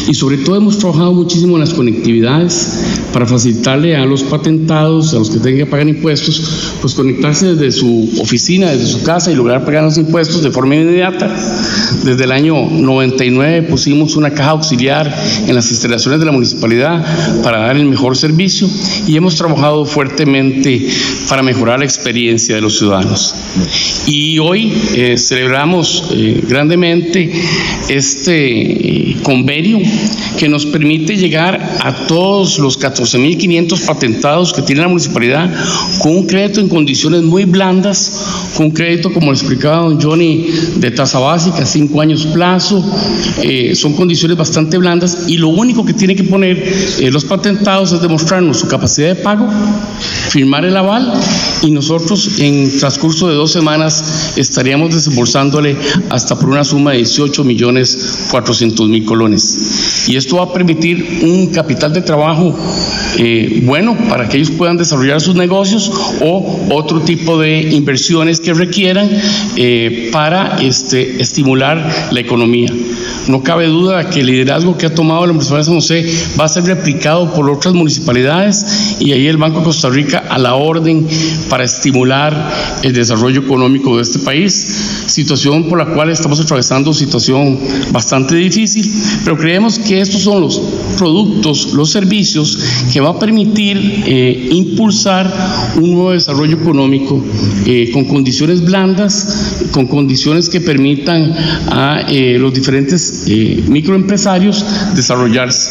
Y sobre todo hemos trabajado muchísimo en las conectividades para facilitarle a los patentados, a los que tengan que pagar impuestos, pues conectarse desde su oficina, desde su casa y lograr pagar los impuestos de forma inmediata. Desde el año 99 pusimos una caja auxiliar en las instalaciones de la municipalidad para dar el mejor servicio y hemos trabajado fuertemente para mejorar la experiencia de los ciudadanos. Y hoy eh, celebramos eh, grandemente este eh, convenio que nos permite llegar a todos los 14.500 patentados que tiene la municipalidad con un crédito en condiciones muy blandas, con un crédito, como le explicaba don Johnny, de tasa básica, cinco años plazo, son condiciones bastante blandas y lo único que tiene que poner los patentados es demostrarnos su capacidad de pago, firmar el aval y nosotros en transcurso de dos semanas estaríamos desembolsándole hasta por una suma de 18 millones 400 mil colones. Y esto va a permitir un capital de trabajo eh, bueno para que ellos puedan desarrollar sus negocios o otro tipo de inversiones que requieran eh, para este, estimular la economía. No cabe duda que el liderazgo que ha tomado la Municipalidad de San José va a ser replicado por otras municipalidades y ahí el Banco de Costa Rica a la orden para estimular el desarrollo económico de este país, situación por la cual estamos atravesando situación bastante difícil, pero creemos que estos son los productos, los servicios que va a permitir eh, impulsar un nuevo desarrollo económico eh, con condiciones blandas, con condiciones que permitan a eh, los diferentes microempresarios desarrollarse.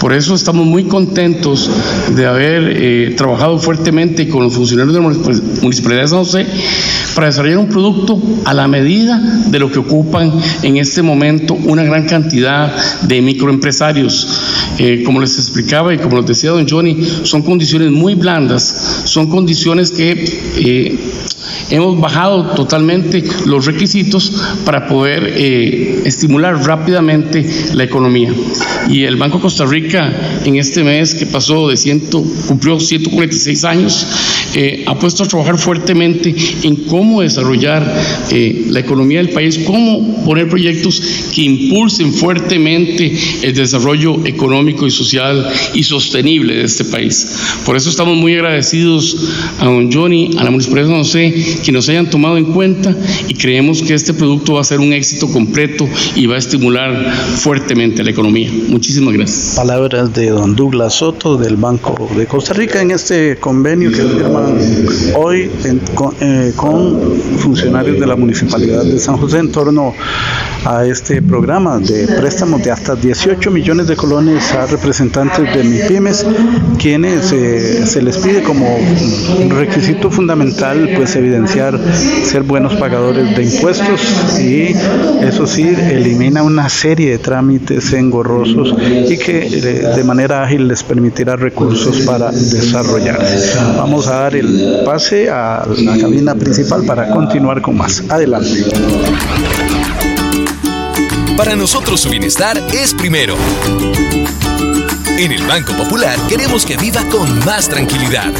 Por eso estamos muy contentos de haber eh, trabajado fuertemente con los funcionarios de la Municipalidad de San José para desarrollar un producto a la medida de lo que ocupan en este momento una gran cantidad de microempresarios. Eh, como les explicaba y como les decía don Johnny, son condiciones muy blandas, son condiciones que hemos bajado totalmente los requisitos para poder eh, estimular rápidamente la economía. Y el Banco Costa Rica en este mes que pasó de 100, cumplió 146 años, eh, ha puesto a trabajar fuertemente en cómo desarrollar eh, la economía del país, cómo poner proyectos que impulsen fuertemente el desarrollo económico y social y sostenible de este país. Por eso estamos muy agradecidos a don Johnny, a la Municipalidad de San José, que nos hayan tomado en cuenta y creemos que este producto va a ser un éxito completo y va a estimular fuertemente la economía. Muchísimas gracias. Palabras de don Douglas Soto del Banco de Costa Rica en este convenio que firman hoy eh, con, funcionarios de la Municipalidad de San José en torno a este programa de préstamos de hasta 18 millones de colones representantes de MIPIMES, quienes eh, se les pide como requisito fundamental pues evidenciar ser buenos pagadores de impuestos y eso sí elimina una serie de trámites engorrosos y que eh, de manera ágil les permitirá recursos para desarrollarse. Vamos a dar el pase a la cabina principal para continuar con más. Adelante. Para nosotros su bienestar es primero. En el Banco Popular queremos que viva con más tranquilidad.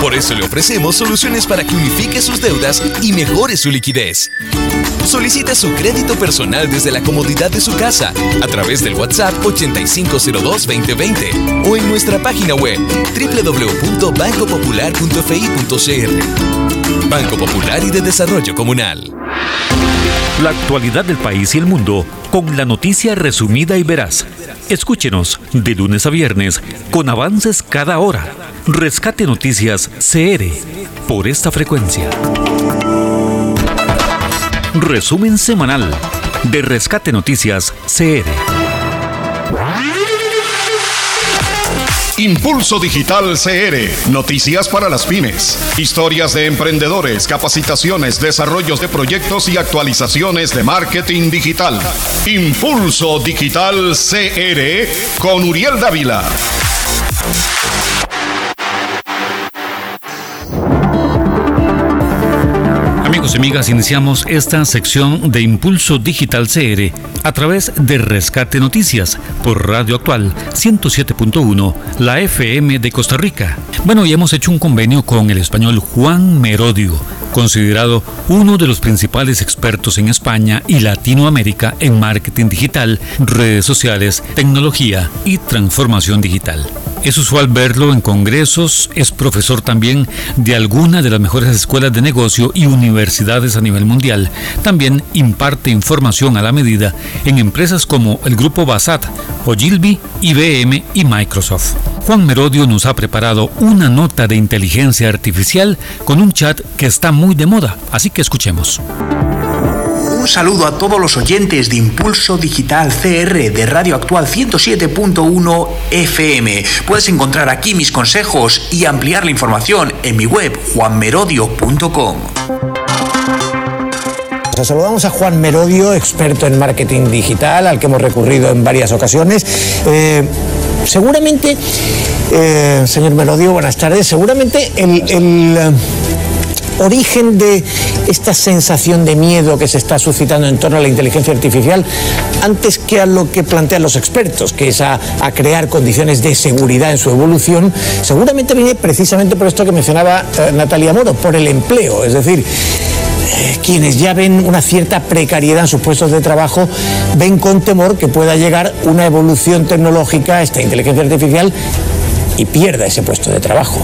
Por eso le ofrecemos soluciones para que unifique sus deudas y mejore su liquidez. Solicita su crédito personal desde la comodidad de su casa a través del WhatsApp 8502-2020 o en nuestra página web www.bancopopular.fi.cr. Banco Popular y de Desarrollo Comunal. La actualidad del país y el mundo con la noticia resumida y veraz. Escúchenos de lunes a viernes con avances cada hora. Rescate Noticias CR por esta frecuencia. Resumen semanal de Rescate Noticias CR. Impulso Digital CR. Noticias para las pymes. Historias de emprendedores, capacitaciones, desarrollos de proyectos y actualizaciones de marketing digital. Impulso Digital CR con Uriel Dávila. Amigas, iniciamos esta sección de Impulso Digital CR a través de Rescate Noticias por Radio Actual 107.1, la FM de Costa Rica. Bueno, y hemos hecho un convenio con el español Juan Merodio considerado uno de los principales expertos en España y Latinoamérica en marketing digital, redes sociales, tecnología y transformación digital. Es usual verlo en congresos, es profesor también de alguna de las mejores escuelas de negocio y universidades a nivel mundial. También imparte información a la medida en empresas como el Grupo Basat, Ogilvy, IBM y Microsoft. Juan Merodio nos ha preparado una nota de inteligencia artificial con un chat que está muy de moda, así que escuchemos. Un saludo a todos los oyentes de Impulso Digital CR de Radio Actual 107.1 FM. Puedes encontrar aquí mis consejos y ampliar la información en mi web juanmerodio.com. Saludamos a Juan Merodio, experto en marketing digital, al que hemos recurrido en varias ocasiones. Eh, seguramente, eh, señor Merodio, buenas tardes, seguramente el origen de esta sensación de miedo que se está suscitando en torno a la inteligencia artificial antes que a lo que plantean los expertos, que es a, crear condiciones de seguridad en su evolución, seguramente viene precisamente por esto que mencionaba eh, Natalia Moro, por el empleo. Es decir, eh, quienes ya ven una cierta precariedad en sus puestos de trabajo, ven con temor que pueda llegar una evolución tecnológica, esta inteligencia artificial, y pierda ese puesto de trabajo.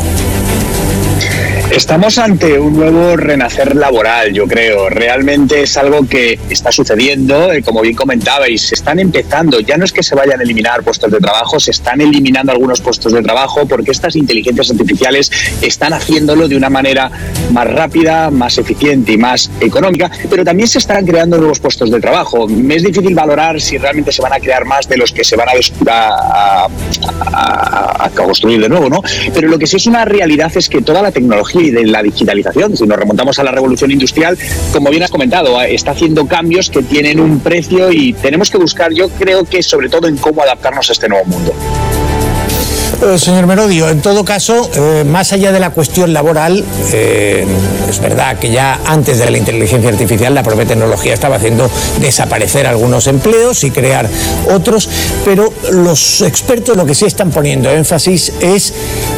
Estamos ante un nuevo renacer laboral, yo creo. Realmente es algo que está sucediendo, eh, como bien comentabais, se están empezando, ya no es que se vayan a eliminar puestos de trabajo, se están eliminando algunos puestos de trabajo porque estas inteligencias artificiales están haciéndolo de una manera más rápida, más eficiente y más económica, pero también se están creando nuevos puestos de trabajo. Me es difícil valorar si realmente se van a crear más de los que se van a, a, a construir de nuevo, ¿no? Pero lo que sí es una realidad es que toda la tecnología y de la digitalización. Si nos remontamos a la revolución industrial, como bien has comentado, está haciendo cambios que tienen un precio y tenemos que buscar, yo creo que sobre todo en cómo adaptarnos a este nuevo mundo. Eh, señor Merodio, en todo caso, eh, más allá de la cuestión laboral, eh, es verdad que ya antes de la inteligencia artificial la propia tecnología estaba haciendo desaparecer algunos empleos y crear otros, pero los expertos lo que sí están poniendo énfasis es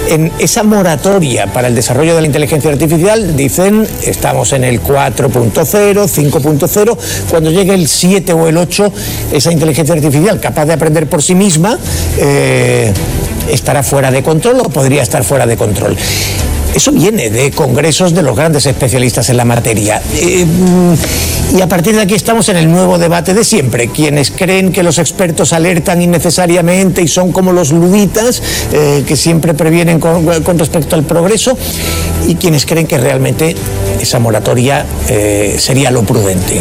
en esa moratoria para el desarrollo de la inteligencia artificial. Dicen, estamos en el 4.0, 5.0, cuando llegue el 7 o el 8, esa inteligencia artificial capaz de aprender por sí misma, estará fuera de control o podría estar fuera de control. Eso viene de congresos de los grandes especialistas en la materia. Eh, y a partir de aquí estamos en el nuevo debate de siempre. Quienes creen que los expertos alertan innecesariamente y son como los luditas, eh, que siempre previenen con, respecto al progreso, y quienes creen que realmente esa moratoria eh, sería lo prudente.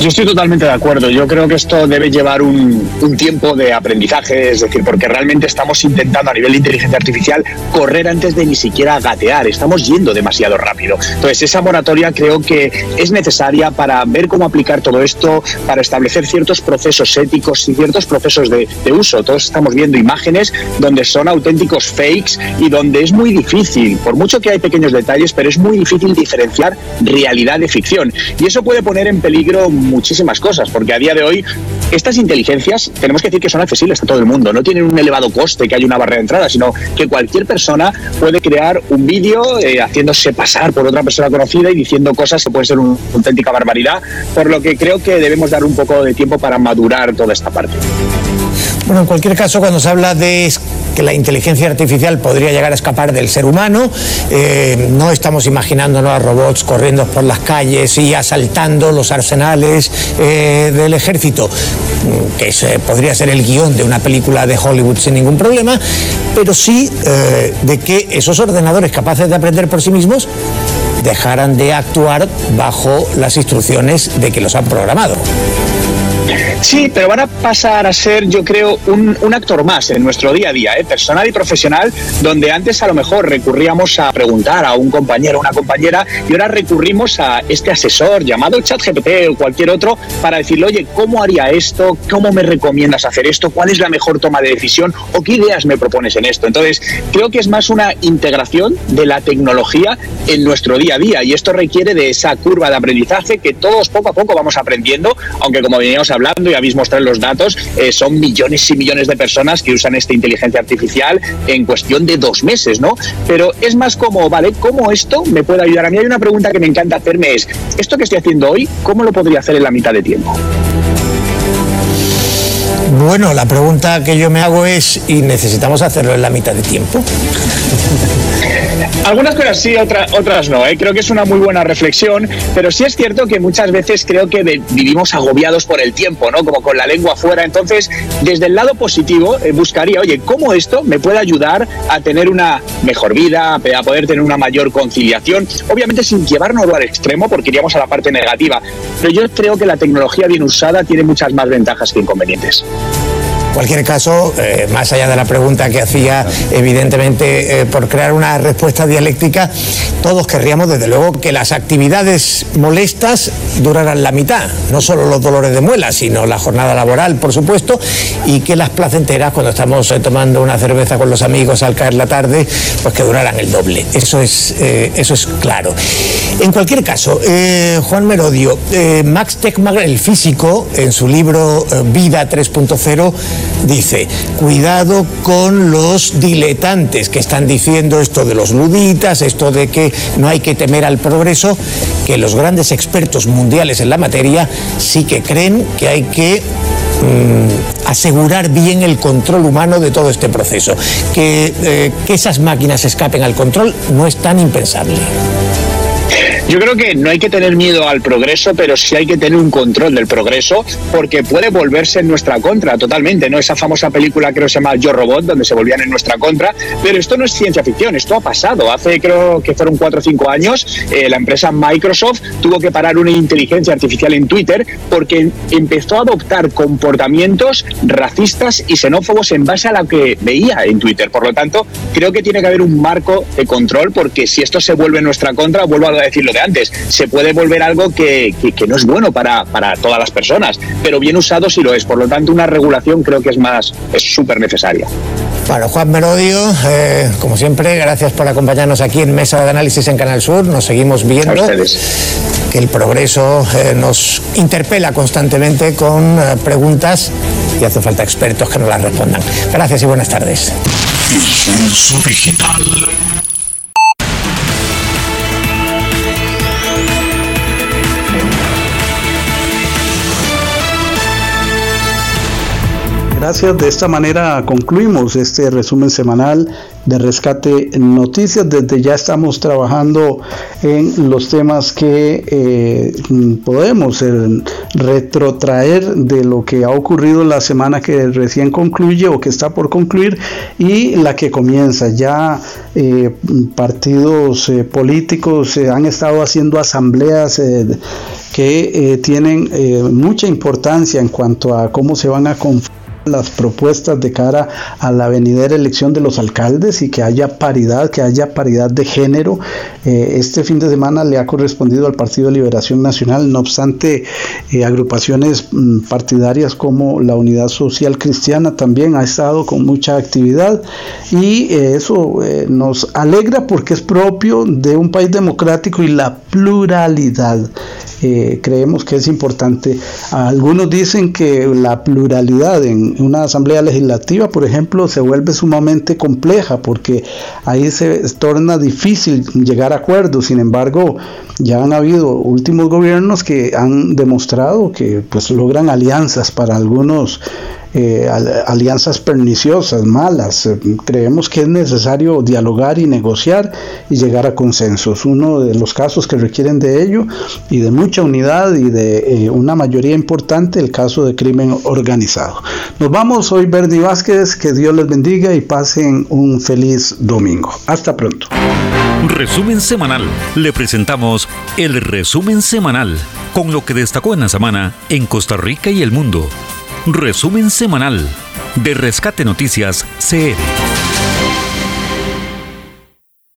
Yo estoy totalmente de acuerdo. Yo creo que esto debe llevar un, tiempo de aprendizaje, es decir, porque realmente estamos intentando a nivel de inteligencia artificial correr antes de ni siquiera gatear. Estamos yendo demasiado rápido. Entonces, esa moratoria creo que es necesaria para ver cómo aplicar todo esto, para establecer ciertos procesos éticos y ciertos procesos de, de uso. Todos estamos viendo imágenes donde son auténticos fakes y donde es muy difícil, por mucho que hay pequeños detalles, pero es muy difícil diferenciar realidad de ficción. Y eso puede poner en peligro muchísimas cosas, porque a día de hoy estas inteligencias tenemos que decir que son accesibles a todo el mundo, no tienen un elevado coste, que hay una barrera de entrada, sino que cualquier persona puede crear un vídeo eh, haciéndose pasar por otra persona conocida y diciendo cosas que pueden ser una auténtica barbaridad, por lo que creo que debemos dar un poco de tiempo para madurar toda esta parte. Bueno, en cualquier caso, cuando se habla de que la inteligencia artificial podría llegar a escapar del ser humano, eh, no estamos imaginándonos a robots corriendo por las calles y asaltando los arsenales eh, del ejército, que podría ser el guion de una película de Hollywood sin ningún problema, pero sí eh, de que esos ordenadores capaces de aprender por sí mismos dejaran de actuar bajo las instrucciones de que los han programado. Sí, pero van a pasar a ser, yo creo, un, actor más en nuestro día a día, ¿eh? personal y profesional, donde antes a lo mejor recurríamos a preguntar a un compañero o una compañera y ahora recurrimos a este asesor llamado ChatGPT o cualquier otro para decirle, oye, ¿cómo haría esto? ¿Cómo me recomiendas hacer esto? ¿Cuál es la mejor toma de decisión? ¿O qué ideas me propones en esto? Entonces, creo que es más una integración de la tecnología en nuestro día a día y esto requiere de esa curva de aprendizaje que todos poco a poco vamos aprendiendo, aunque como veníamos hablando, y habéis mostrado los datos, eh, son millones y millones de personas que usan esta inteligencia artificial en cuestión de dos meses, ¿no? Pero es más como, ¿vale? ¿Cómo esto me puede ayudar? A mí hay una pregunta que me encanta hacerme es, ¿esto que estoy haciendo hoy, cómo lo podría hacer en la mitad de tiempo? Bueno, la pregunta que yo me hago es, ¿y necesitamos hacerlo en la mitad de tiempo? Algunas cosas sí, otras, otras no. ¿eh? Creo que es una muy buena reflexión, pero sí es cierto que muchas veces creo que vivimos agobiados por el tiempo, ¿no? Como con la lengua afuera. Entonces, desde el lado positivo, eh, buscaría, oye, ¿cómo esto me puede ayudar a tener una mejor vida, a poder tener una mayor conciliación? Obviamente sin llevarnos al extremo, porque iríamos a la parte negativa. Pero yo creo que la tecnología bien usada tiene muchas más ventajas que inconvenientes cualquier caso, eh, más allá de la pregunta que hacía, evidentemente, eh, por crear una respuesta dialéctica, todos querríamos, desde luego, que las actividades molestas duraran la mitad, no solo los dolores de muela, sino la jornada laboral, por supuesto, y que las placenteras, cuando estamos eh, tomando una cerveza con los amigos al caer la tarde, pues que duraran el doble. Eso es, eso es claro. En cualquier caso, Juan Merodio, Max Tegmark, el físico, en su libro Vida 3.0, dice, cuidado con los diletantes que están diciendo esto de los luditas, esto de que no hay que temer al progreso, que los grandes expertos mundiales en la materia sí que creen que hay que mm, asegurar bien el control humano de todo este proceso. Que, eh, que esas máquinas escapen al control no es tan impensable. Yo creo que no hay que tener miedo al progreso, pero sí hay que tener un control del progreso, porque puede volverse en nuestra contra totalmente, ¿no? Esa famosa película que se llama Yo Robot, donde se volvían en nuestra contra, pero esto no es ciencia ficción, esto ha pasado. Hace creo que fueron cuatro o cinco años, eh, la empresa Microsoft tuvo que parar una inteligencia artificial en Twitter porque empezó a adoptar comportamientos racistas y xenófobos en base a lo que veía en Twitter. Por lo tanto, creo que tiene que haber un marco de control, porque si esto se vuelve en nuestra contra, vuelvo a decirlo antes, se puede volver algo que, no es bueno para, todas las personas, pero bien usado sí lo es. Por lo tanto, una regulación creo que es más, es súper necesaria. Bueno, Juan Merodio, eh, como siempre, gracias por acompañarnos aquí en Mesa de Análisis en Canal Sur. Nos seguimos viendo. Que el progreso eh, nos interpela constantemente con eh, preguntas y hace falta expertos que nos las respondan. Gracias y buenas tardes. Digital. Gracias. De esta manera concluimos este resumen semanal de Rescate Noticias. Desde ya estamos trabajando en los temas que eh, podemos eh, retrotraer de lo que ha ocurrido la semana que recién concluye o que está por concluir y la que comienza. Ya eh, partidos políticos han estado haciendo asambleas que tienen mucha importancia en cuanto a cómo se van a conformar las propuestas de cara a la venidera elección de los alcaldes y que haya paridad, que haya paridad de género. Eh, este fin de semana le ha correspondido al Partido Liberación Nacional, no obstante, eh, agrupaciones mm, partidarias como la Unidad Social Cristiana también ha estado con mucha actividad y eh, eso nos alegra porque es propio de un país democrático y la pluralidad. creemos que es importante. Algunos dicen que la pluralidad en una asamblea legislativa, por ejemplo, se vuelve sumamente compleja porque ahí se torna difícil llegar a acuerdos. Sin embargo, ya han habido últimos gobiernos que han demostrado que pues logran alianzas para algunos eh, alianzas perniciosas, malas. Eh, creemos que es necesario dialogar y negociar y llegar a consensos. Uno de los casos que requieren de ello y de mucha unidad y de eh, una mayoría importante, el caso de crimen organizado. Nos vamos, soy Bernie Vázquez, que Dios les bendiga y pasen un feliz domingo. Hasta pronto. Resumen semanal. Le presentamos el resumen semanal con lo que destacó en la semana en Costa Rica y el mundo. Resumen semanal de Rescate Noticias CR.